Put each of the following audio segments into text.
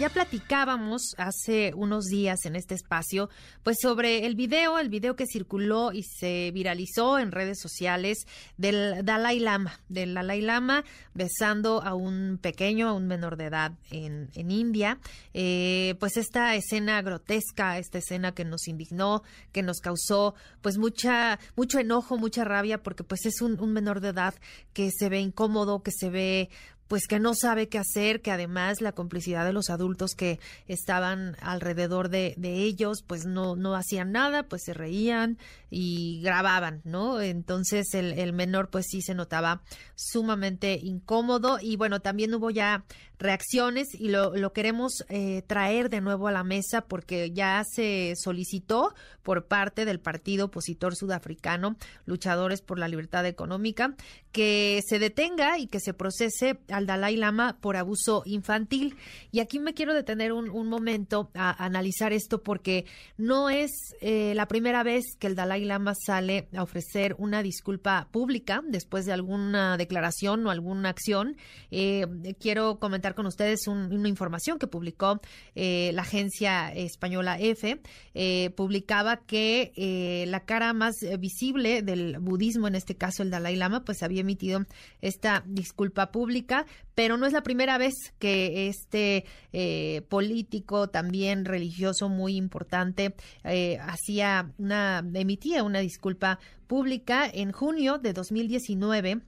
Ya platicábamos hace unos días en este espacio, pues sobre el video, el video que circuló y se viralizó en redes sociales del Dalai Lama, del Dalai Lama besando a un pequeño, a un menor de edad en, en India. Eh, pues esta escena grotesca, esta escena que nos indignó, que nos causó pues mucha, mucho enojo, mucha rabia, porque pues es un, un menor de edad que se ve incómodo, que se ve pues que no sabe qué hacer, que además la complicidad de los adultos que estaban alrededor de, de, ellos, pues no, no hacían nada, pues se reían y grababan, ¿no? Entonces el, el menor pues sí se notaba sumamente incómodo y bueno, también hubo ya reacciones y lo, lo queremos eh, traer de nuevo a la mesa porque ya se solicitó por parte del partido opositor sudafricano, Luchadores por la Libertad Económica, que se detenga y que se procese al Dalai Lama por abuso infantil. Y aquí me quiero detener un, un momento a, analizar esto porque no es eh, la primera vez que el Dalai Lama sale a ofrecer una disculpa pública después de alguna declaración o alguna acción. Eh, quiero comentar con ustedes un, una información que publicó eh, la agencia española EFE. Eh, publicaba que eh, la cara más visible del budismo, en este caso el Dalai Lama, pues había emitido esta disculpa pública, pero no es la primera vez que este eh, político también religioso muy importante eh, hacía una emitía una disculpa pública en junio de 2019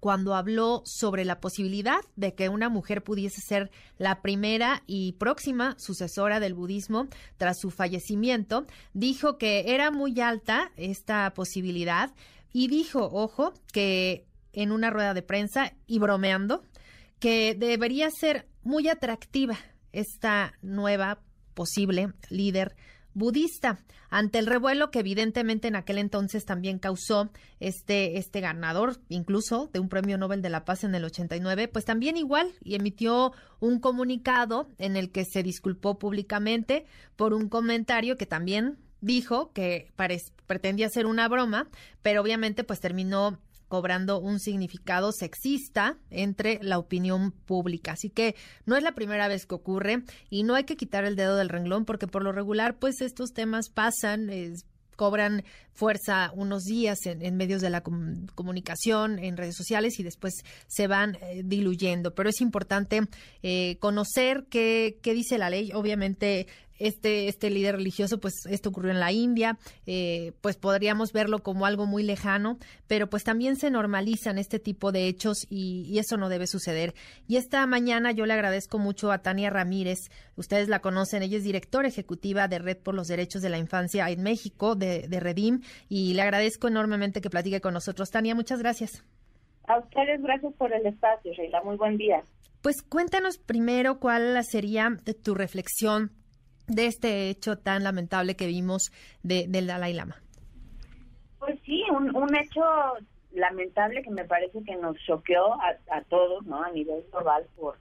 cuando habló sobre la posibilidad de que una mujer pudiese ser la primera y próxima sucesora del budismo tras su fallecimiento, dijo que era muy alta esta posibilidad y dijo, ojo, que en una rueda de prensa y bromeando, que debería ser muy atractiva esta nueva posible líder budista ante el revuelo que evidentemente en aquel entonces también causó este este ganador incluso de un premio Nobel de la Paz en el 89 pues también igual y emitió un comunicado en el que se disculpó públicamente por un comentario que también dijo que pretendía ser una broma pero obviamente pues terminó cobrando un significado sexista entre la opinión pública. Así que no es la primera vez que ocurre y no hay que quitar el dedo del renglón porque por lo regular pues estos temas pasan, es, cobran fuerza unos días en, en medios de la com comunicación, en redes sociales y después se van eh, diluyendo. Pero es importante eh, conocer qué, qué dice la ley. Obviamente este, este líder religioso, pues esto ocurrió en la India, eh, pues podríamos verlo como algo muy lejano, pero pues también se normalizan este tipo de hechos y, y, eso no debe suceder. Y esta mañana yo le agradezco mucho a Tania Ramírez, ustedes la conocen, ella es directora ejecutiva de Red por los Derechos de la Infancia en México, de, de Redim, y le agradezco enormemente que platique con nosotros. Tania, muchas gracias. A ustedes gracias por el espacio, Sheila. Muy buen día. Pues cuéntanos primero cuál sería tu reflexión de este hecho tan lamentable que vimos de, del Dalai Lama. Pues sí, un, un, hecho lamentable que me parece que nos choqueó a, a, todos, ¿no? A nivel global por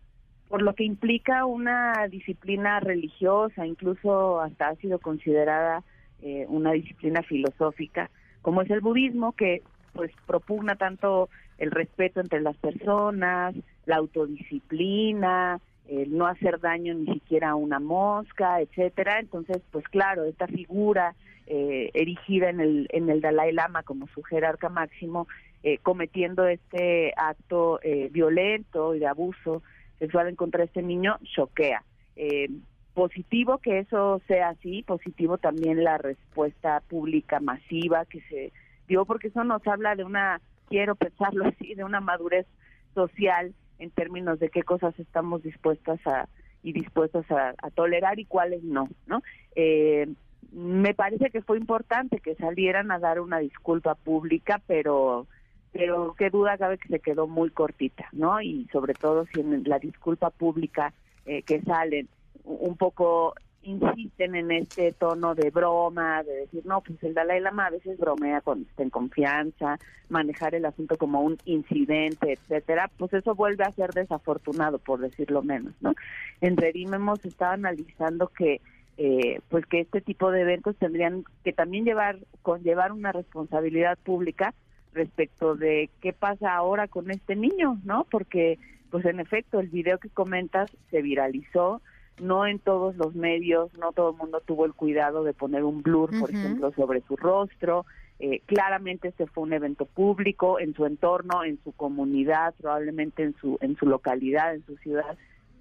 por lo que implica una disciplina religiosa, incluso hasta ha sido considerada eh, una disciplina filosófica, como es el budismo, que pues propugna tanto el respeto entre las personas, la autodisciplina, el no hacer daño ni siquiera a una mosca, etcétera. Entonces, pues claro, esta figura eh, erigida en el en el Dalai Lama como su jerarca máximo, eh, cometiendo este acto eh, violento y de abuso sexual contra este niño, choquea. Eh, positivo que eso sea así, positivo también la respuesta pública masiva que se dio, porque eso nos habla de una, quiero pensarlo así, de una madurez social en términos de qué cosas estamos dispuestas a y dispuestos a, a tolerar y cuáles no, ¿no? Eh, me parece que fue importante que salieran a dar una disculpa pública, pero pero qué duda cabe que se quedó muy cortita, ¿no? Y sobre todo si en la disculpa pública eh, que salen un poco insisten en este tono de broma, de decir, no, pues el Dalai Lama a veces bromea cuando está en confianza, manejar el asunto como un incidente, etcétera, pues eso vuelve a ser desafortunado, por decirlo menos, ¿no? En Redim hemos estado analizando que eh, pues que este tipo de eventos tendrían que también llevar, conllevar una responsabilidad pública respecto de qué pasa ahora con este niño, ¿no? Porque, pues en efecto, el video que comentas se viralizó, no en todos los medios, no todo el mundo tuvo el cuidado de poner un blur, por ejemplo, sobre su rostro. Eh, claramente este fue un evento público en su entorno, en su comunidad, probablemente en su en su localidad, en su ciudad,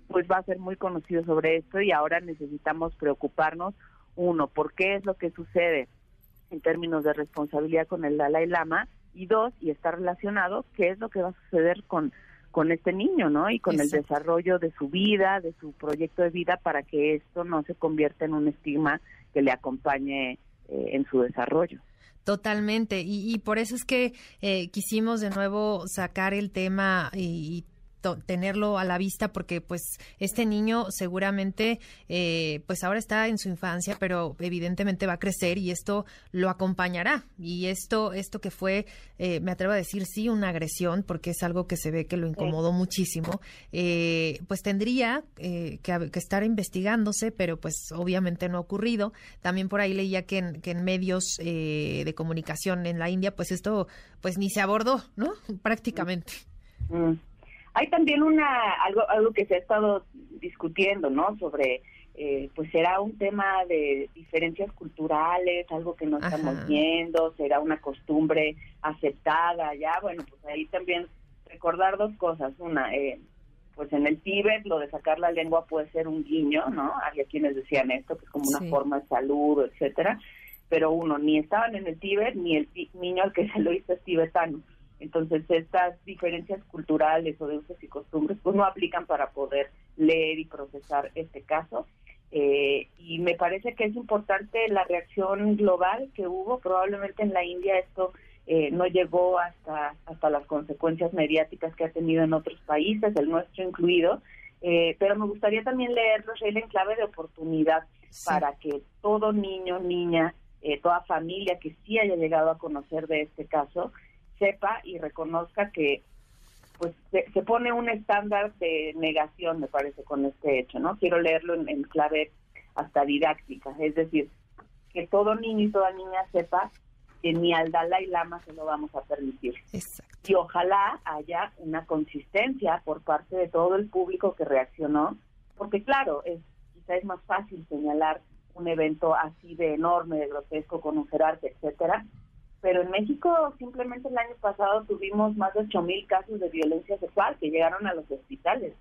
pues va a ser muy conocido sobre esto y ahora necesitamos preocuparnos uno, por qué es lo que sucede en términos de responsabilidad con el Dalai Lama y dos, y está relacionado, qué es lo que va a suceder con con este niño, ¿no? Y con el desarrollo de su vida, de su proyecto de vida, para que esto no se convierta en un estigma que le acompañe eh, en su desarrollo. Totalmente, y, por eso es que eh, quisimos de nuevo sacar el tema y, tenerlo a la vista porque pues este niño seguramente eh, pues ahora está en su infancia pero evidentemente va a crecer y esto lo acompañará. Y esto esto que fue eh, me atrevo a decir sí una agresión porque es algo que se ve que lo incomodó muchísimo eh, pues tendría que, estar investigándose pero pues obviamente no ha ocurrido. También por ahí leía que en, que en medios de comunicación en la India pues esto pues ni se abordó no prácticamente. Mm. Hay también una algo algo que se ha estado discutiendo, ¿no? Sobre eh, pues será un tema de diferencias culturales, algo que no estamos viendo, será una costumbre aceptada, ya, bueno, pues ahí también recordar dos cosas. Una, eh, pues en el Tíbet lo de sacar la lengua puede ser un guiño, ¿no? Había quienes decían esto, que es como una forma de salud, etcétera. Pero uno, ni estaban en el Tíbet, ni el niño al que se lo hizo es tibetano. Entonces, estas diferencias culturales o de usos y costumbres pues no aplican para poder leer y procesar este caso. Eh, y me parece que es importante la reacción global que hubo. Probablemente en la India esto eh, no llegó hasta, hasta las consecuencias mediáticas que ha tenido en otros países, el nuestro incluido. Eh, pero me gustaría también leerlo, Sheila, en clave de oportunidad para que todo niño, niña, toda familia que sí haya llegado a conocer de este caso, sepa y reconozca que pues se, pone un estándar de negación, me parece, con este hecho, ¿no? Quiero leerlo en, clave hasta didáctica, es decir, que todo niño y toda niña sepa que ni al Dalai Lama se lo vamos a permitir. Y ojalá haya una consistencia por parte de todo el público que reaccionó, porque claro, es quizá es más fácil señalar un evento así de enorme, de grotesco, con un etcétera, pero en México simplemente el año pasado tuvimos más de mil casos de violencia sexual que llegaron a los hospitales.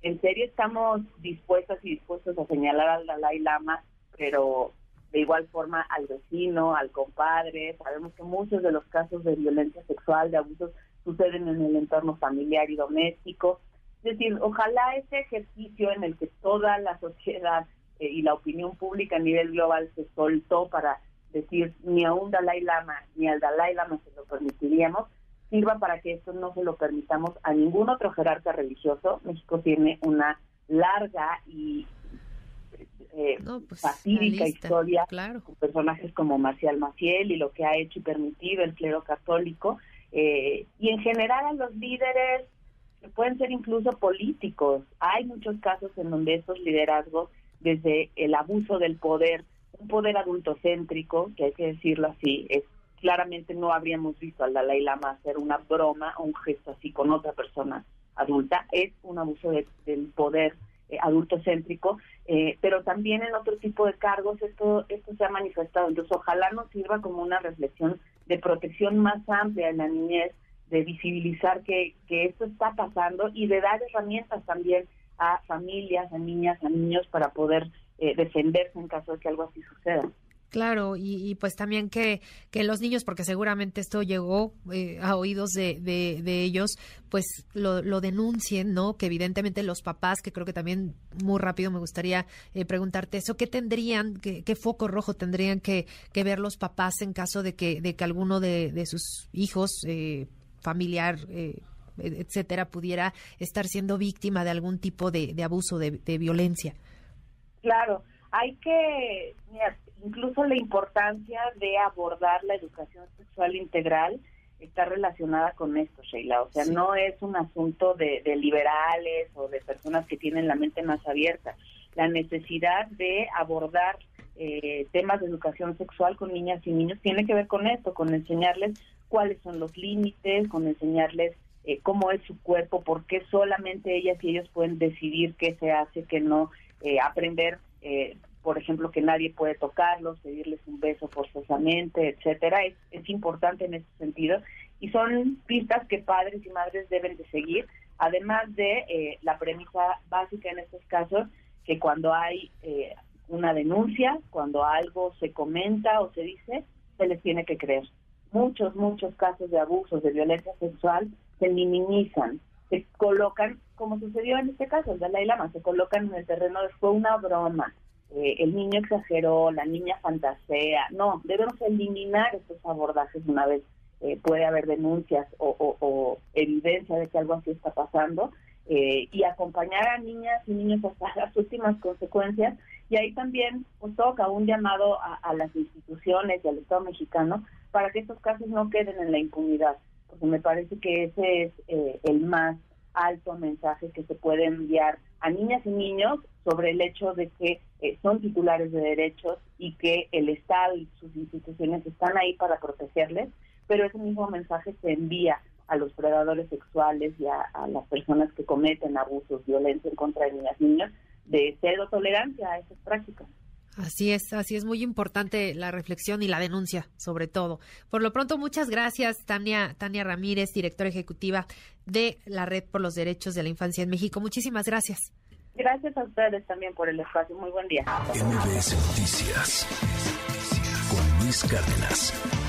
En serio estamos dispuestas y dispuestos a señalar al Dalai Lama, pero de igual forma al vecino, al compadre. Sabemos que muchos de los casos de violencia sexual, de abusos, suceden en el entorno familiar y doméstico. Es decir, ojalá ese ejercicio en el que toda la sociedad eh, y la opinión pública a nivel global se soltó para decir ni a un Dalai Lama ni al Dalai Lama se lo permitiríamos, sirva para que esto no se lo permitamos a ningún otro jerarca religioso. México tiene una larga y eh, pues, historia con personajes como Marcial Maciel y lo que ha hecho y permitido el clero católico. Eh, y en general a los líderes que pueden ser incluso políticos. Hay muchos casos en donde estos liderazgos, desde el abuso del poder, un poder adultocéntrico, que hay que decirlo así, es claramente no habríamos visto al Dalai Lama hacer una broma o un gesto así con otra persona adulta, es un abuso del poder eh, adultocéntrico, eh, pero también en otro tipo de cargos esto, esto se ha manifestado. Entonces, ojalá nos sirva como una reflexión de protección más amplia en la niñez, de visibilizar que, que esto está pasando y de dar herramientas también a familias, a niñas, a niños para poder eh, defenderse en caso de que algo así suceda. Claro, y, pues también que, que los niños, porque seguramente esto llegó eh, a oídos de, de, ellos, pues lo, lo, denuncien, ¿no? Que evidentemente los papás, que creo que también muy rápido me gustaría eh, preguntarte eso, ¿qué tendrían, qué, foco rojo tendrían que, que, ver los papás en caso de que, de que alguno de, de sus hijos, familiar, etcétera, pudiera estar siendo víctima de algún tipo de, abuso, de violencia? Claro, hay que, incluso la importancia de abordar la educación sexual integral está relacionada con esto, Sheila. O sea, no es un asunto de, liberales o de personas que tienen la mente más abierta. La necesidad de abordar eh, temas de educación sexual con niñas y niños tiene que ver con esto, con enseñarles cuáles son los límites, con enseñarles eh, cómo es su cuerpo, por qué solamente ellas y ellos pueden decidir qué se hace, qué no, eh, aprender, eh, por ejemplo, que nadie puede tocarlos, pedirles un beso forzosamente, etcétera. Es, importante en ese sentido y son pistas que padres y madres deben de seguir, además de la premisa básica en estos casos, que cuando hay una denuncia, cuando algo se comenta o se dice, se les tiene que creer. Muchos, muchos casos de abusos, de violencia sexual, se minimizan, se colocan, como sucedió en este caso, el Dalai Lama, se colocan en el terreno de fue una broma, eh, el niño exageró, la niña fantasea. No, debemos eliminar estos abordajes una vez eh, puede haber denuncias o, evidencia de que algo así está pasando eh, y acompañar a niñas y niños hasta las últimas consecuencias. Y ahí también pues, toca un llamado a, las instituciones y al Estado mexicano para que estos casos no queden en la impunidad, me parece que ese es eh, el más alto mensaje que se puede enviar a niñas y niños sobre el hecho de que eh, son titulares de derechos y que el Estado y sus instituciones están ahí para protegerles, pero ese mismo mensaje se envía a los predadores sexuales y a, a las personas que cometen abusos, violencia en contra de niñas y niños, de cero tolerancia a esas prácticas. Así es, así es muy importante la reflexión y la denuncia, sobre todo. Por lo pronto, muchas gracias, Tania, Tania Ramírez, directora ejecutiva de la Red por los Derechos de la Infancia en México. Muchísimas gracias. Gracias a ustedes también por el espacio. Muy buen día. MBS Noticias con Luis Cárdenas.